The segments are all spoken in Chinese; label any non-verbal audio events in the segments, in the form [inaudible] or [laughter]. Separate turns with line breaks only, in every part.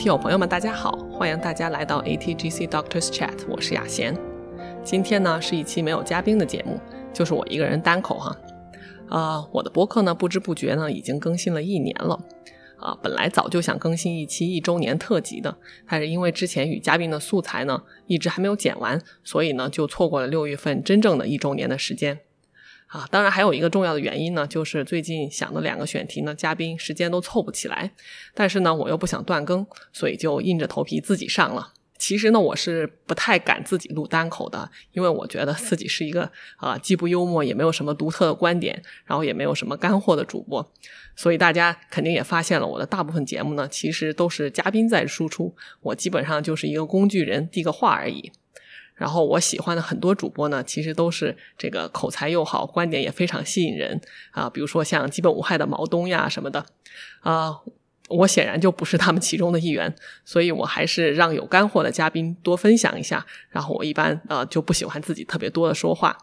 听友朋友们，大家好，欢迎大家来到 ATGC Doctors Chat，我是雅贤。今天呢是一期没有嘉宾的节目，就是我一个人单口哈。啊，我的播客呢不知不觉呢已经更新了一年了。啊，本来早就想更新一期一周年特辑的，但是因为之前与嘉宾的素材呢一直还没有剪完，所以呢就错过了六月份真正的一周年的时间。啊，当然还有一个重要的原因呢，就是最近想的两个选题呢，嘉宾时间都凑不起来。但是呢，我又不想断更，所以就硬着头皮自己上了。其实呢，我是不太敢自己录单口的，因为我觉得自己是一个啊，既不幽默，也没有什么独特的观点，然后也没有什么干货的主播。所以大家肯定也发现了，我的大部分节目呢，其实都是嘉宾在输出，我基本上就是一个工具人，递个话而已。然后我喜欢的很多主播呢，其实都是这个口才又好，观点也非常吸引人啊。比如说像基本无害的毛东呀什么的，啊，我显然就不是他们其中的一员，所以我还是让有干货的嘉宾多分享一下。然后我一般呃就不喜欢自己特别多的说话。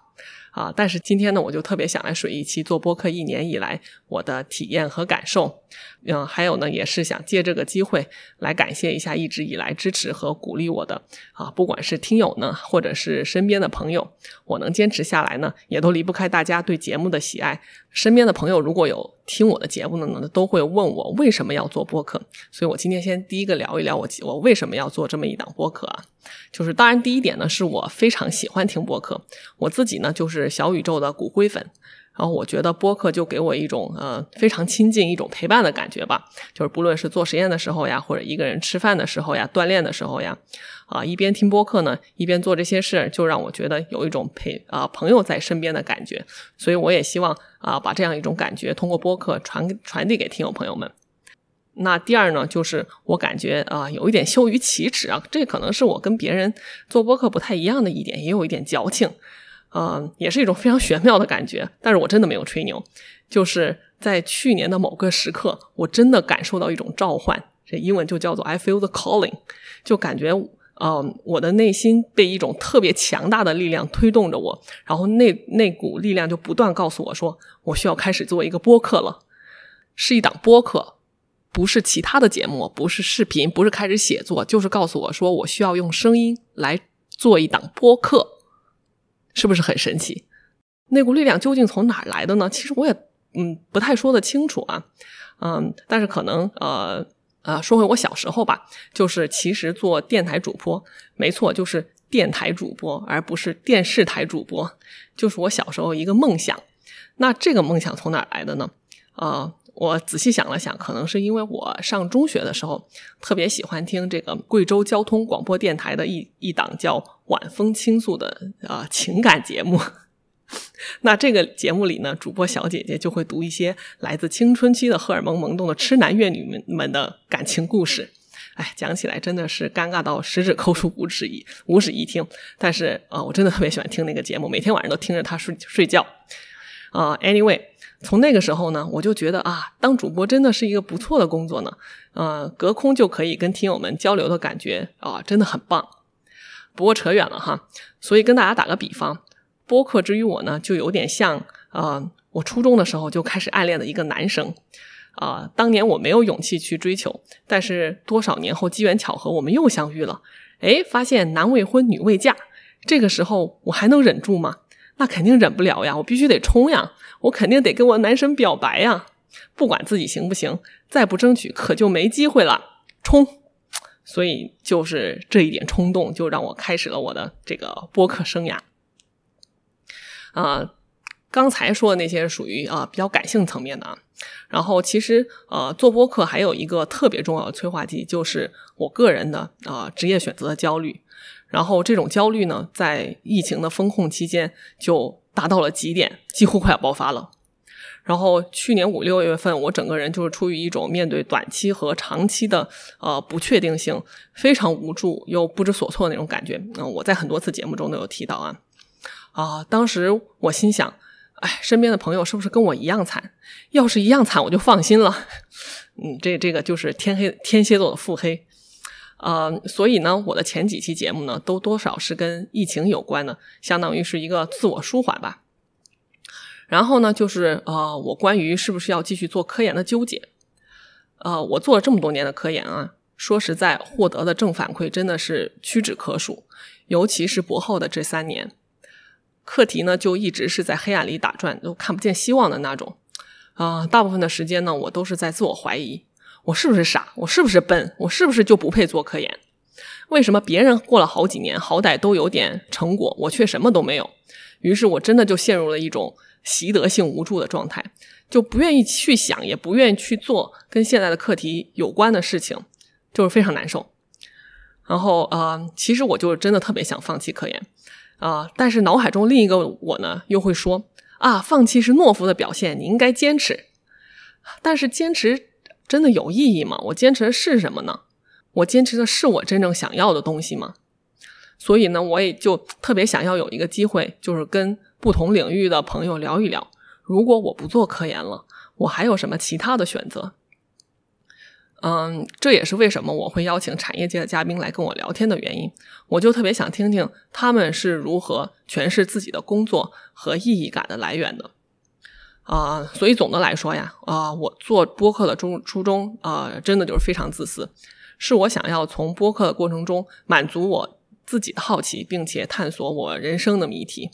啊！但是今天呢，我就特别想来水一期做播客一年以来我的体验和感受，嗯，还有呢，也是想借这个机会来感谢一下一直以来支持和鼓励我的啊，不管是听友呢，或者是身边的朋友，我能坚持下来呢，也都离不开大家对节目的喜爱。身边的朋友如果有听我的节目的呢，都会问我为什么要做播客，所以我今天先第一个聊一聊我我为什么要做这么一档播客啊。就是当然，第一点呢，是我非常喜欢听播客。我自己呢，就是小宇宙的骨灰粉。然后我觉得播客就给我一种呃非常亲近、一种陪伴的感觉吧。就是不论是做实验的时候呀，或者一个人吃饭的时候呀、锻炼的时候呀，啊，一边听播客呢，一边做这些事，就让我觉得有一种陪啊朋友在身边的感觉。所以我也希望啊，把这样一种感觉通过播客传传递给听友朋友们。那第二呢，就是我感觉啊，有一点羞于启齿啊，这可能是我跟别人做播客不太一样的一点，也有一点矫情，嗯，也是一种非常玄妙的感觉。但是我真的没有吹牛，就是在去年的某个时刻，我真的感受到一种召唤，这英文就叫做 I feel the calling，就感觉，嗯，我的内心被一种特别强大的力量推动着我，然后那那股力量就不断告诉我说，我需要开始做一个播客了，是一档播客。不是其他的节目，不是视频，不是开始写作，就是告诉我说我需要用声音来做一档播客，是不是很神奇？那股力量究竟从哪儿来的呢？其实我也嗯不太说得清楚啊，嗯，但是可能呃呃说回我小时候吧，就是其实做电台主播，没错，就是电台主播，而不是电视台主播，就是我小时候一个梦想。那这个梦想从哪儿来的呢？啊？我仔细想了想，可能是因为我上中学的时候特别喜欢听这个贵州交通广播电台的一一档叫《晚风倾诉》的啊情感节目。[laughs] 那这个节目里呢，主播小姐姐就会读一些来自青春期的荷尔蒙萌动的痴男怨女们们的感情故事。哎，讲起来真的是尴尬到十指抠出五指一五指一听。但是啊，我真的特别喜欢听那个节目，每天晚上都听着它睡睡觉。啊，anyway。从那个时候呢，我就觉得啊，当主播真的是一个不错的工作呢。呃，隔空就可以跟听友们交流的感觉啊，真的很棒。不过扯远了哈，所以跟大家打个比方，播客之于我呢，就有点像啊，我初中的时候就开始暗恋的一个男生啊。当年我没有勇气去追求，但是多少年后机缘巧合，我们又相遇了。哎，发现男未婚女未嫁，这个时候我还能忍住吗？那肯定忍不了呀，我必须得冲呀。我肯定得跟我男神表白呀！不管自己行不行，再不争取可就没机会了。冲！所以就是这一点冲动，就让我开始了我的这个播客生涯。啊，刚才说的那些属于啊比较感性层面的啊。然后其实呃做播客还有一个特别重要的催化剂，就是我个人的啊职业选择的焦虑。然后这种焦虑呢，在疫情的风控期间就。达到了极点，几乎快要爆发了。然后去年五六月份，我整个人就是处于一种面对短期和长期的呃不确定性，非常无助又不知所措的那种感觉。嗯，我在很多次节目中都有提到啊啊，当时我心想，哎，身边的朋友是不是跟我一样惨？要是一样惨，我就放心了。[laughs] 嗯，这这个就是天黑天蝎座的腹黑。呃，所以呢，我的前几期节目呢，都多少是跟疫情有关的，相当于是一个自我舒缓吧。然后呢，就是呃，我关于是不是要继续做科研的纠结。呃，我做了这么多年的科研啊，说实在，获得的正反馈真的是屈指可数。尤其是博后的这三年，课题呢就一直是在黑暗里打转，都看不见希望的那种。啊，大部分的时间呢，我都是在自我怀疑：我是不是傻？我是不是笨？我是不是就不配做科研？为什么别人过了好几年，好歹都有点成果，我却什么都没有？于是我真的就陷入了一种习得性无助的状态，就不愿意去想，也不愿意去做跟现在的课题有关的事情，就是非常难受。然后呃，其实我就是真的特别想放弃科研啊，但是脑海中另一个我呢，又会说啊，放弃是懦夫的表现，你应该坚持。但是坚持真的有意义吗？我坚持的是什么呢？我坚持的是我真正想要的东西吗？所以呢，我也就特别想要有一个机会，就是跟不同领域的朋友聊一聊。如果我不做科研了，我还有什么其他的选择？嗯，这也是为什么我会邀请产业界的嘉宾来跟我聊天的原因。我就特别想听听他们是如何诠释自己的工作和意义感的来源的。啊，所以总的来说呀，啊，我做播客的初初衷啊，真的就是非常自私。是我想要从播客的过程中满足我自己的好奇，并且探索我人生的谜题。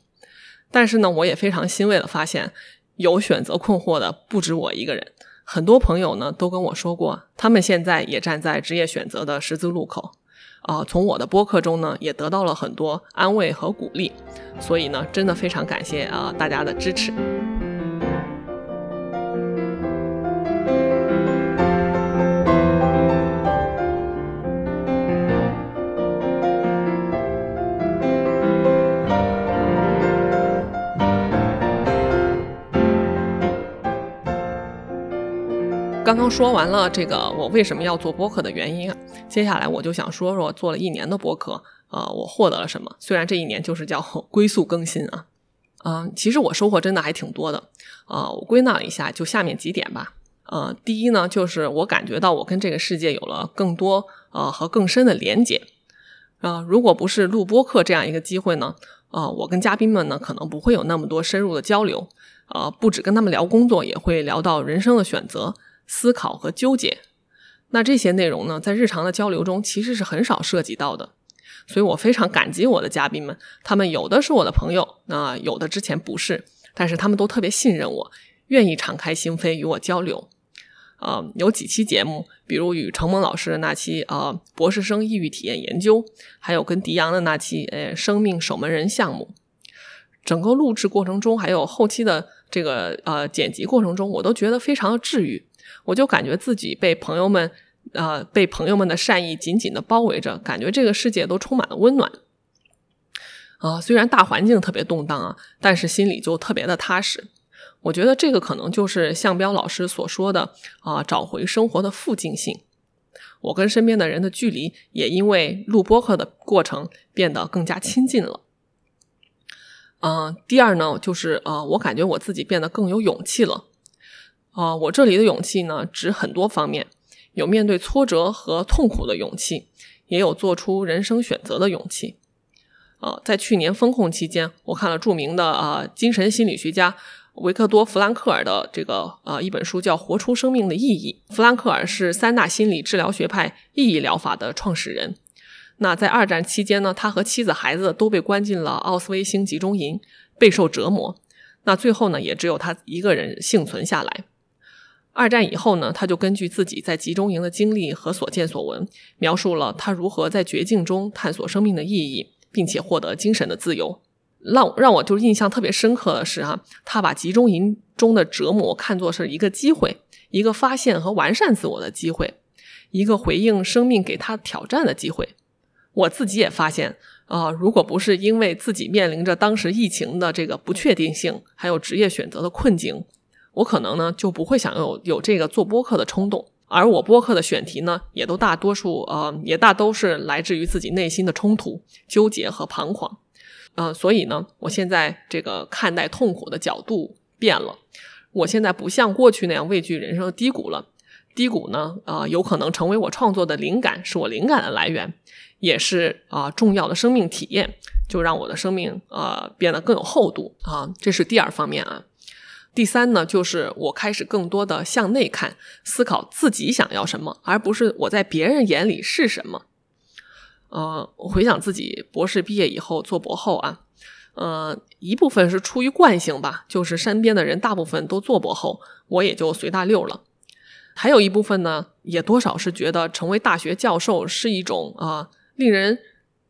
但是呢，我也非常欣慰的发现，有选择困惑的不止我一个人。很多朋友呢都跟我说过，他们现在也站在职业选择的十字路口。啊，从我的播客中呢，也得到了很多安慰和鼓励。所以呢，真的非常感谢啊大家的支持。刚说完了这个我为什么要做播客的原因，接下来我就想说说做了一年的播客，呃，我获得了什么？虽然这一年就是叫 [laughs] 龟速更新啊，嗯，其实我收获真的还挺多的，啊，我归纳了一下，就下面几点吧，呃，第一呢，就是我感觉到我跟这个世界有了更多呃和更深的连接，啊，如果不是录播客这样一个机会呢，啊，我跟嘉宾们呢可能不会有那么多深入的交流，呃，不止跟他们聊工作，也会聊到人生的选择。思考和纠结，那这些内容呢，在日常的交流中其实是很少涉及到的，所以我非常感激我的嘉宾们，他们有的是我的朋友，那有的之前不是，但是他们都特别信任我，愿意敞开心扉与我交流。啊，有几期节目，比如与程蒙老师的那期啊，博士生抑郁体验研究，还有跟迪阳的那期，呃，生命守门人项目，整个录制过程中，还有后期的这个呃剪辑过程中，我都觉得非常的治愈。我就感觉自己被朋友们，呃，被朋友们的善意紧紧的包围着，感觉这个世界都充满了温暖。啊，虽然大环境特别动荡啊，但是心里就特别的踏实。我觉得这个可能就是向彪老师所说的啊，找回生活的附近性。我跟身边的人的距离也因为录播课的过程变得更加亲近了。嗯，第二呢，就是呃，我感觉我自己变得更有勇气了。啊，我这里的勇气呢，指很多方面，有面对挫折和痛苦的勇气，也有做出人生选择的勇气。啊，在去年风控期间，我看了著名的啊精神心理学家维克多·弗兰克尔的这个啊一本书，叫《活出生命的意义》。弗兰克尔是三大心理治疗学派意义疗法的创始人。那在二战期间呢，他和妻子、孩子都被关进了奥斯威辛集中营，备受折磨。那最后呢，也只有他一个人幸存下来。二战以后呢，他就根据自己在集中营的经历和所见所闻，描述了他如何在绝境中探索生命的意义，并且获得精神的自由。让让我就印象特别深刻的是，哈，他把集中营中的折磨看作是一个机会，一个发现和完善自我的机会，一个回应生命给他挑战的机会。我自己也发现，啊，如果不是因为自己面临着当时疫情的这个不确定性，还有职业选择的困境。我可能呢就不会想有有这个做播客的冲动，而我播客的选题呢，也都大多数呃，也大都是来自于自己内心的冲突、纠结和彷徨，呃，所以呢，我现在这个看待痛苦的角度变了，我现在不像过去那样畏惧人生的低谷了，低谷呢，啊，有可能成为我创作的灵感，是我灵感的来源，也是啊重要的生命体验，就让我的生命呃变得更有厚度。啊，这是第二方面啊。第三呢，就是我开始更多的向内看，思考自己想要什么，而不是我在别人眼里是什么。呃，回想自己博士毕业以后做博后啊，呃，一部分是出于惯性吧，就是身边的人大部分都做博后，我也就随大溜了。还有一部分呢，也多少是觉得成为大学教授是一种啊令人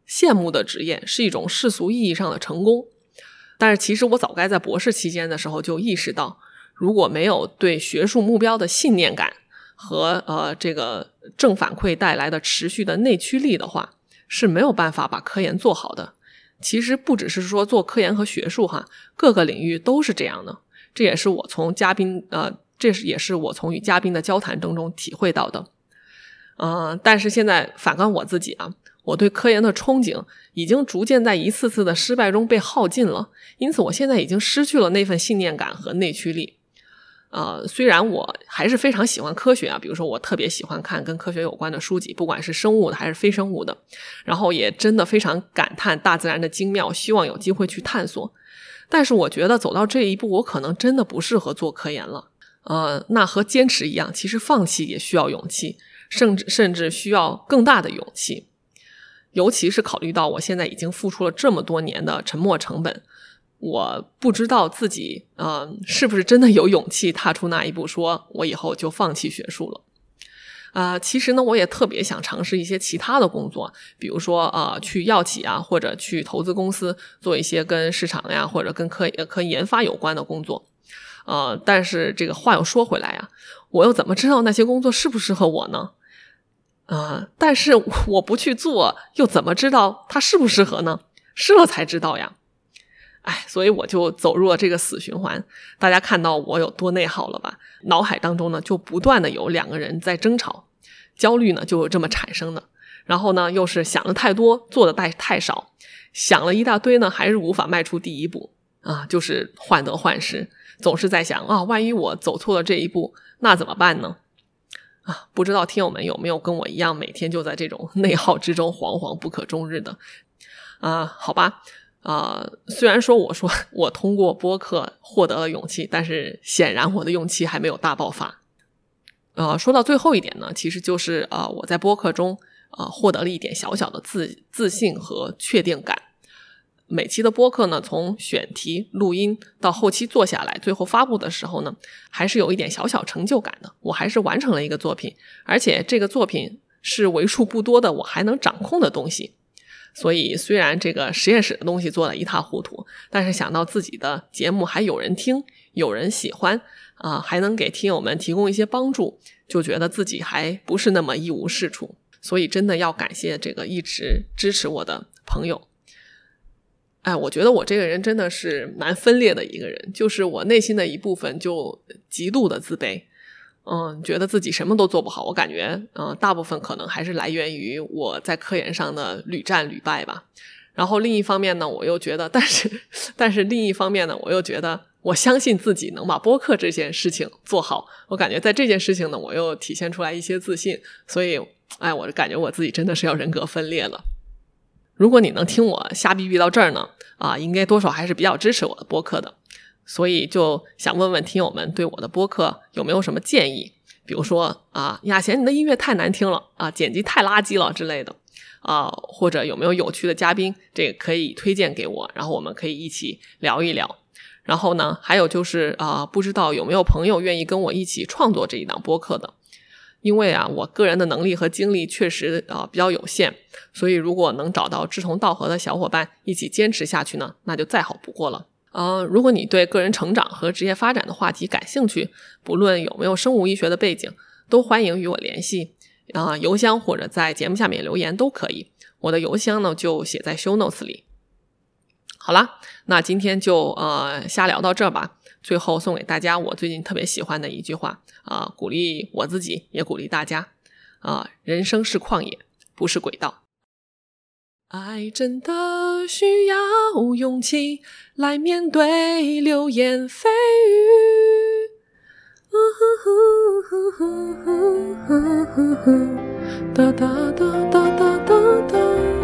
羡慕的职业，是一种世俗意义上的成功。但是其实我早该在博士期间的时候就意识到，如果没有对学术目标的信念感和呃这个正反馈带来的持续的内驱力的话，是没有办法把科研做好的。其实不只是说做科研和学术哈，各个领域都是这样的。这也是我从嘉宾呃，这是也是我从与嘉宾的交谈当中体会到的。嗯，但是现在反观我自己啊，我对科研的憧憬已经逐渐在一次次的失败中被耗尽了，因此我现在已经失去了那份信念感和内驱力。呃，虽然我还是非常喜欢科学啊，比如说我特别喜欢看跟科学有关的书籍，不管是生物的还是非生物的，然后也真的非常感叹大自然的精妙，希望有机会去探索。但是我觉得走到这一步，我可能真的不适合做科研了。呃，那和坚持一样，其实放弃也需要勇气，甚至甚至需要更大的勇气，尤其是考虑到我现在已经付出了这么多年的沉没成本。我不知道自己，嗯，是不是真的有勇气踏出那一步，说我以后就放弃学术了？啊，其实呢，我也特别想尝试一些其他的工作，比如说，呃，去药企啊，或者去投资公司做一些跟市场呀，或者跟科科研发有关的工作。呃，但是这个话又说回来呀，我又怎么知道那些工作适不适合我呢？啊，但是我不去做，又怎么知道它适不适合呢？试了才知道呀。哎，所以我就走入了这个死循环。大家看到我有多内耗了吧？脑海当中呢，就不断的有两个人在争吵，焦虑呢就这么产生的。然后呢，又是想的太多，做的太太少，想了一大堆呢，还是无法迈出第一步啊，就是患得患失，总是在想啊，万一我走错了这一步，那怎么办呢？啊，不知道听友们有没有跟我一样，每天就在这种 [laughs] 内耗之中惶惶不可终日的？啊，好吧。啊，虽然说我说我通过播客获得了勇气，但是显然我的勇气还没有大爆发。呃，说到最后一点呢，其实就是啊，我在播客中啊获得了一点小小的自自信和确定感。每期的播客呢，从选题、录音到后期做下来，最后发布的时候呢，还是有一点小小成就感的。我还是完成了一个作品，而且这个作品是为数不多的我还能掌控的东西。所以，虽然这个实验室的东西做的一塌糊涂，但是想到自己的节目还有人听、有人喜欢啊，还能给听友们提供一些帮助，就觉得自己还不是那么一无是处。所以，真的要感谢这个一直支持我的朋友。哎，我觉得我这个人真的是蛮分裂的一个人，就是我内心的一部分就极度的自卑。嗯，觉得自己什么都做不好，我感觉，嗯，大部分可能还是来源于我在科研上的屡战屡败吧。然后另一方面呢，我又觉得，但是，但是另一方面呢，我又觉得，我相信自己能把播客这件事情做好。我感觉在这件事情呢，我又体现出来一些自信。所以，哎，我感觉我自己真的是要人格分裂了。如果你能听我瞎逼逼到这儿呢，啊，应该多少还是比较支持我的播客的。所以就想问问听友们对我的播客有没有什么建议？比如说啊，雅贤你的音乐太难听了啊，剪辑太垃圾了之类的啊，或者有没有有趣的嘉宾，这个可以推荐给我，然后我们可以一起聊一聊。然后呢，还有就是啊，不知道有没有朋友愿意跟我一起创作这一档播客的？因为啊，我个人的能力和精力确实啊比较有限，所以如果能找到志同道合的小伙伴一起坚持下去呢，那就再好不过了。呃，如果你对个人成长和职业发展的话题感兴趣，不论有没有生物医学的背景，都欢迎与我联系啊，邮箱或者在节目下面留言都可以。我的邮箱呢就写在 show notes 里。好啦，那今天就呃瞎聊到这儿吧。最后送给大家我最近特别喜欢的一句话啊，鼓励我自己，也鼓励大家啊，人生是旷野，不是轨道。爱真的需要勇气来面对流言蜚语。哒哒哒哒哒哒。